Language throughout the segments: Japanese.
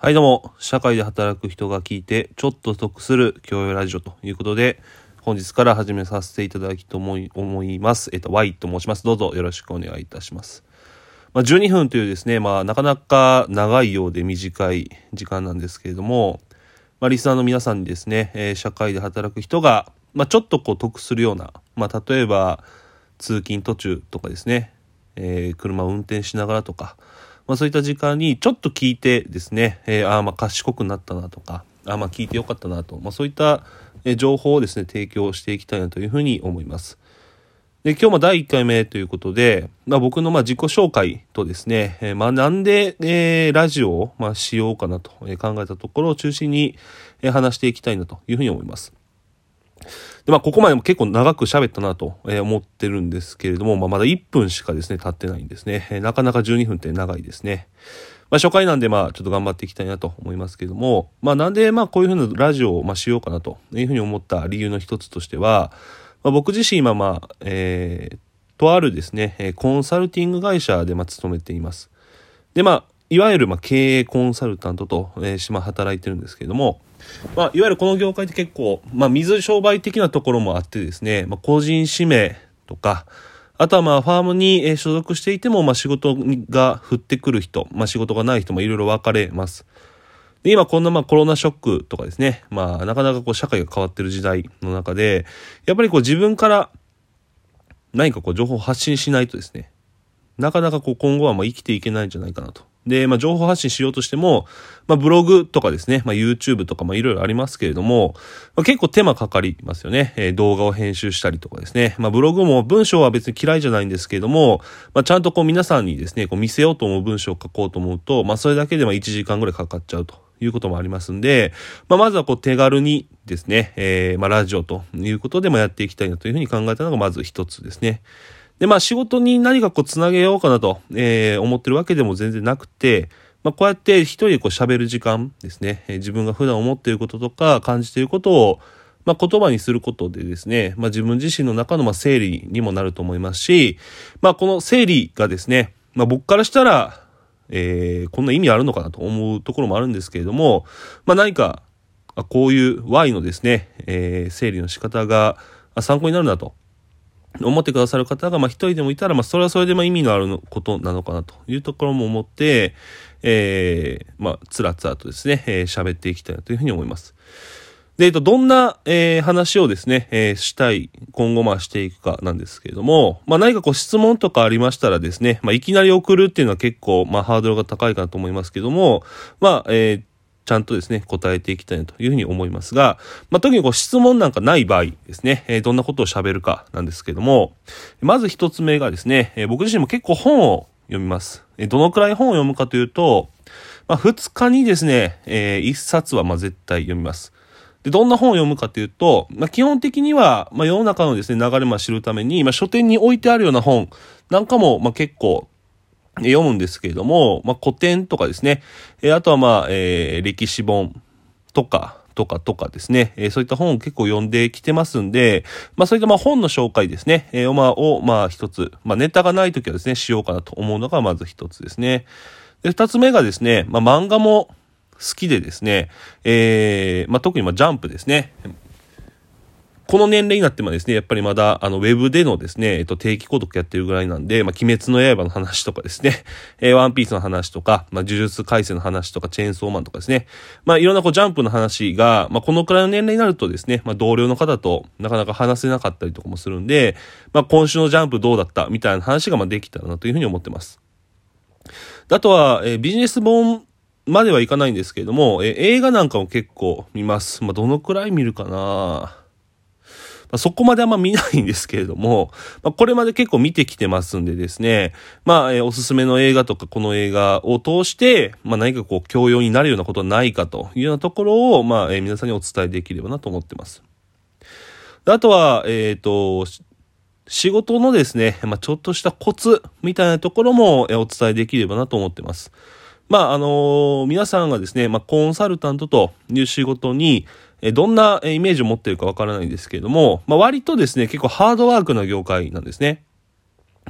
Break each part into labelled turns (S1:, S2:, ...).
S1: はいどうも、社会で働く人が聞いてちょっと得する教養ラジオということで、本日から始めさせていただきと思い思います。えっと、Y と申します。どうぞよろしくお願いいたします。まあ、12分というですね、まあ、なかなか長いようで短い時間なんですけれども、まあ、リスナーの皆さんにですね、えー、社会で働く人が、まあ、ちょっとこう得するような、まあ、例えば、通勤途中とかですね、えー、車を運転しながらとか、まあ、そういった時間にちょっと聞いてですね、えー、ああまあ賢くなったなとか、ああまあ聞いてよかったなと、まあ、そういった情報をですね、提供していきたいなというふうに思います。で、今日も第1回目ということで、まあ、僕のまあ自己紹介とですね、えー、まあなんで、えー、ラジオをまあしようかなと考えたところを中心に話していきたいなというふうに思います。で、まあ、ここまでも結構長く喋ったなと思ってるんですけれども、まあ、まだ1分しかですね、経ってないんですね。なかなか12分って長いですね。まあ、初回なんで、まあ、ちょっと頑張っていきたいなと思いますけれども、まあ、なんで、まあ、こういうふうなラジオを、まあ、しようかなというふうに思った理由の一つとしては、まあ、僕自身今、まあ、えー、とあるですね、コンサルティング会社で、まあ、勤めています。で、まあ、いわゆる、まあ、経営コンサルタントと、えー、しま働いてるんですけれども、まあ、いわゆるこの業界って結構、まあ、水商売的なところもあってですね、まあ、個人指名とか、あとはまあ、ファームに所属していても、まあ、仕事が降ってくる人、まあ、仕事がない人もいろいろ分かれます。で、今こんなまあコロナショックとかですね、まあ、なかなかこう社会が変わってる時代の中で、やっぱりこう自分から何かこう情報を発信しないとですね、なかなかこう今後はまあ生きていけないんじゃないかなとで、まあ、情報発信しようとしても、まあ、ブログとかですね、まあ、YouTube とか、ま、いろいろありますけれども、まあ、結構手間かかりますよね。えー、動画を編集したりとかですね。まあ、ブログも文章は別に嫌いじゃないんですけれども、まあ、ちゃんとこう皆さんにですね、こう見せようと思う文章を書こうと思うと、まあ、それだけでま1時間ぐらいかかっちゃうと。いうこともありますんで、まあ、まずはこう手軽にですね、えー、まあ、ラジオということでもやっていきたいなというふうに考えたのがまず一つですね。で、まあ仕事に何かこうつなげようかなと、えー、思ってるわけでも全然なくて、まあ、こうやって一人でこう喋る時間ですね、え自分が普段思っていることとか感じていることを、まあ、言葉にすることでですね、まあ、自分自身の中のまあ整理にもなると思いますし、まあ、この整理がですね、まあ、僕からしたら、えー、こんな意味あるのかなと思うところもあるんですけれども、まあ、何か、こういう Y のですね、えー、整理の仕方が参考になるなと思ってくださる方が、まあ、一人でもいたら、まあ、それはそれで、ま、意味のあることなのかなというところも思って、えー、まあ、つらつらとですね、えー、喋っていきたいなというふうに思います。で、えっと、どんな、えー、話をですね、えー、したい、今後まあしていくかなんですけれども、まあ何かこう質問とかありましたらですね、まあいきなり送るっていうのは結構、まあハードルが高いかなと思いますけども、まあ、えー、ちゃんとですね、答えていきたいなというふうに思いますが、まあ、特にこう質問なんかない場合ですね、え、どんなことを喋るかなんですけども、まず一つ目がですね、え、僕自身も結構本を読みます。え、どのくらい本を読むかというと、まあ、2日にですね、えー、1冊はま絶対読みます。で、どんな本を読むかというと、まあ、基本的には、ま、世の中のですね、流れま知るために、まあ、書店に置いてあるような本なんかも、ま、結構、読むんですけれども、まあ、古典とかですね、え、あとはまあ、えー、歴史本とか、とかとかですね、えー、そういった本を結構読んできてますんで、まあそういったまあ本の紹介ですね、えー、まあをまあ一つ、まあネタがない時はですね、しようかなと思うのがまず一つですね。で、二つ目がですね、まあ漫画も好きでですね、えー、まあ特にまあジャンプですね。この年齢になってもですね、やっぱりまだ、あの、ウェブでのですね、えっと、定期購読やってるぐらいなんで、まあ、鬼滅の刃の話とかですね、えー、ワンピースの話とか、まあ、呪術改正の話とか、チェーンソーマンとかですね、まあ、いろんなこう、ジャンプの話が、まあ、このくらいの年齢になるとですね、まあ、同僚の方となかなか話せなかったりとかもするんで、まあ、今週のジャンプどうだったみたいな話が、まあ、できたらなというふうに思ってます。あとは、えー、ビジネス本まではいかないんですけれども、えー、映画なんかも結構見ます。まあ、どのくらい見るかなまあ、そこまであんま見ないんですけれども、まあ、これまで結構見てきてますんでですね、まあ、えー、おすすめの映画とかこの映画を通して、まあ、何かこう、教養になるようなことはないかというようなところを、まあ、えー、皆さんにお伝えできればなと思ってます。あとは、えっ、ー、と、仕事のですね、まあ、ちょっとしたコツみたいなところもお伝えできればなと思ってます。まあ、あのー、皆さんがですね、まあ、コンサルタントという仕事に、えどんなイメージを持ってるかわからないんですけれども、まあ、割とですね、結構ハードワークな業界なんですね。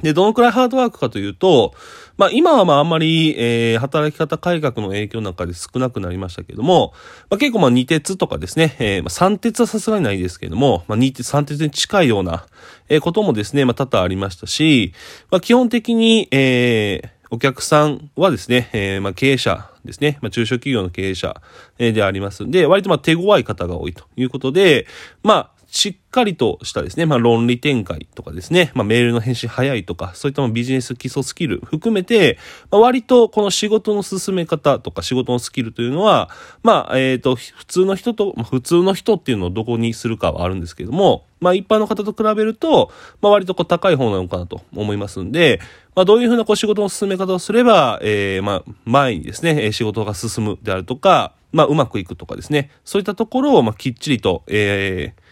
S1: で、どのくらいハードワークかというと、まあ今はまああんまり、えー、働き方改革の影響なんかで少なくなりましたけども、まあ結構まあ二鉄とかですね、えー、まあ三鉄はさすがにないですけれども、まあ二鉄、三鉄に近いような、えー、こともですね、まあ多々ありましたし、まあ基本的に、えー、お客さんはですね、えー、まあ経営者ですね、まあ中小企業の経営者、でありますんで、割とまあ手強い方が多いということで、まあしっかりとしたですね、まあ論理展開とかですね、まあメールの返信早いとか、そういったビジネス基礎スキル含めて、まあ、割とこの仕事の進め方とか仕事のスキルというのは、まあ、えっ、ー、と、普通の人と、まあ、普通の人っていうのをどこにするかはあるんですけども、まあ一般の方と比べると、まあ割とこう高い方なのかなと思いますんで、まあどういうふうなこう仕事の進め方をすれば、えー、まあ前にですね、仕事が進むであるとか、まあうまくいくとかですね、そういったところをまあきっちりと、えー、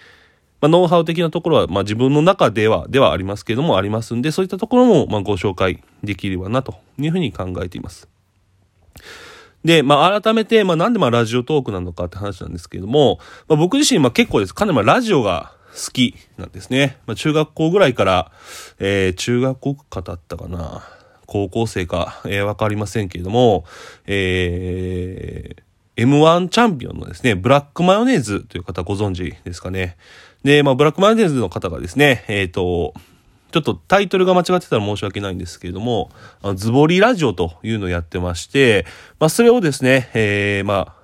S1: まあ、ノウハウ的なところは、まあ、自分の中では、ではありますけれども、ありますんで、そういったところも、まあ、ご紹介できればな、というふうに考えています。で、まあ、改めて、まあ、なんでまあ、ラジオトークなのかって話なんですけれども、まあ、僕自身、まあ、結構です。かなりまあ、ラジオが好きなんですね。まあ、中学校ぐらいから、えー、中学校かだったかな。高校生か、えー、わかりませんけれども、えー、M1 チャンピオンのですね、ブラックマヨネーズという方ご存知ですかね。で、まあ、ブラックマヨネーズの方がですね、えっ、ー、と、ちょっとタイトルが間違ってたら申し訳ないんですけれども、あのズボリラジオというのをやってまして、まあ、それをですね、えー、まあ、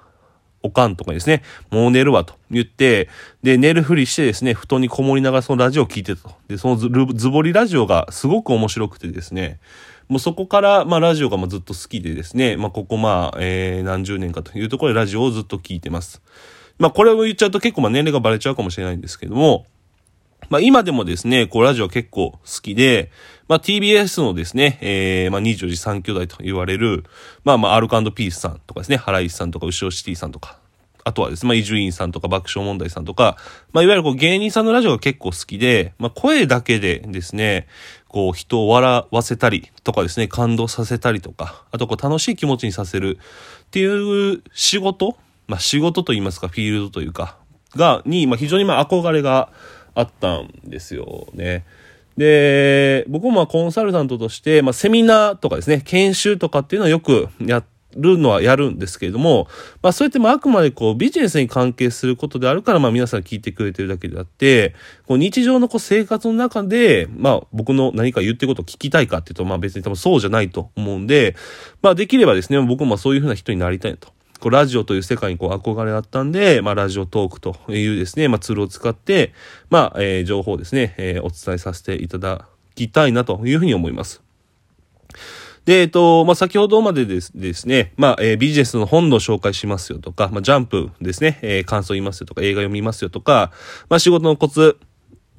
S1: おかんとかですね、もう寝るわと言って、で、寝るふりしてですね、布団にこもりながらそのラジオを聞いてたと。で、そのズボリラジオがすごく面白くてですね、もうそこから、まあ、ラジオがずっと好きでですね、まあ、ここまあ、えー、何十年かというところでラジオをずっと聞いてます。まあこれを言っちゃうと結構まあ年齢がバレちゃうかもしれないんですけども、まあ今でもですね、こうラジオ結構好きで、まあ TBS のですね、えー、まあ24時3兄弟と言われる、まあまあアルカンドピースさんとかですね、ハライスさんとか、後ろシティさんとか、あとはですね、まあ伊集院さんとか爆笑問題さんとか、まあいわゆるこう芸人さんのラジオが結構好きで、まあ声だけでですね、こう人を笑わせたりとかですね、感動させたりとか、あとこう楽しい気持ちにさせるっていう仕事まあ、仕事といいますか、フィールドというか、が、に、まあ、非常にまあ、憧れがあったんですよね。で、僕もまあ、コンサルタントとして、まあ、セミナーとかですね、研修とかっていうのはよくやるのはやるんですけれども、まあ、そうやってまあ、あくまでこう、ビジネスに関係することであるから、まあ、皆さん聞いてくれてるだけであって、こう、日常のこう、生活の中で、まあ、僕の何か言ってることを聞きたいかっていうと、まあ、別に多分そうじゃないと思うんで、まあ、できればですね、僕もそういうふうな人になりたいと。こうラジオという世界にこう憧れがあったんで、まあ、ラジオトークというですね、まあ、ツールを使って、まあ、えー、情報をですね、えー、お伝えさせていただきたいなというふうに思います。で、えっと、まあ、先ほどまでですですね、まあ、えー、ビジネスの本の紹介しますよとか、まあ、ジャンプですね、えー、感想言いますよとか、映画読みますよとか、まあ、仕事のコツ、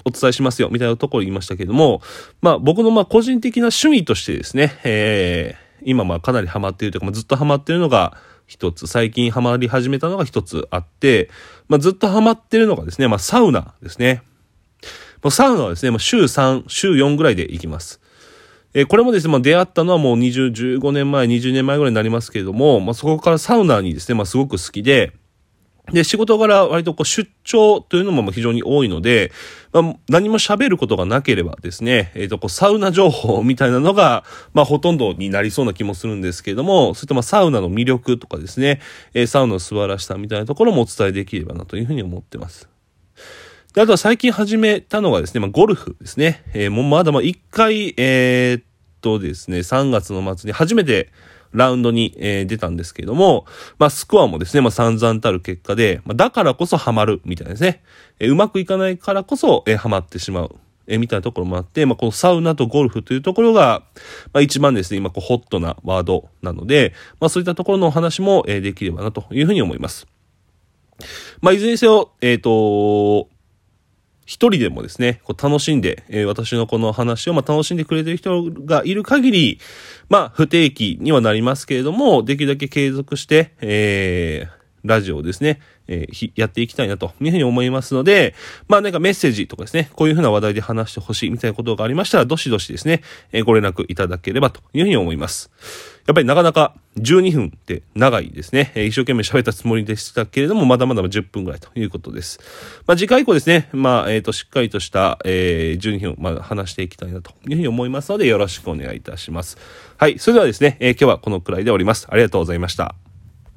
S1: お伝えしますよ、みたいなところ言いましたけども、まあ、僕のま、個人的な趣味としてですね、えー、今まあ、かなりハマっているというか、まあ、ずっとハマっているのが、一つ、最近ハマり始めたのが一つあって、まあ、ずっとハマってるのがですね、まあ、サウナですね。まあ、サウナはですね、まあ、週3、週4ぐらいで行きます。えー、これもですね、まあ、出会ったのはもう20、15年前、20年前ぐらいになりますけれども、まあ、そこからサウナにですね、まあ、すごく好きで、で、仕事柄割とこう出張というのも非常に多いので、まあ、何も喋ることがなければですね、えっ、ー、と、こうサウナ情報みたいなのが、まあほとんどになりそうな気もするんですけれども、そういったまあサウナの魅力とかですね、えー、サウナの素晴らしさみたいなところもお伝えできればなというふうに思ってます。で、あとは最近始めたのがですね、まあゴルフですね。えー、もうまだまあ一回、えー、っとですね、3月の末に初めて、ラウンドに、えー、出たんですけれども、まあ、スコアもですね、まあ、散々たる結果で、まあ、だからこそハマる、みたいですね。えー、うまくいかないからこそ、えー、ハマってしまう。えー、みたいなところもあって、まあ、このサウナとゴルフというところが、まあ、一番ですね、今、こう、ホットなワードなので、まあ、そういったところのお話も、えー、できればな、というふうに思います。まあ、いずれにせよ、えっ、ー、と、一人でもですね、こう楽しんで、えー、私のこの話をまあ楽しんでくれてる人がいる限り、まあ不定期にはなりますけれども、できるだけ継続して、えー、ラジオをですね、えー、やっていきたいなというふうに思いますので、まあなんかメッセージとかですね、こういうふうな話題で話してほしいみたいなことがありましたら、どしどしですね、えー、ご連絡いただければというふうに思います。やっぱりなかなか12分って長いですね。えー、一生懸命喋ったつもりでしたけれども、まだまだ10分ぐらいということです。まあ次回以降ですね、まあえっ、ー、と、しっかりとした、えー、12分、まあ話していきたいなというふうに思いますので、よろしくお願いいたします。はい。それではですね、えー、今日はこのくらいでおります。ありがとうございました。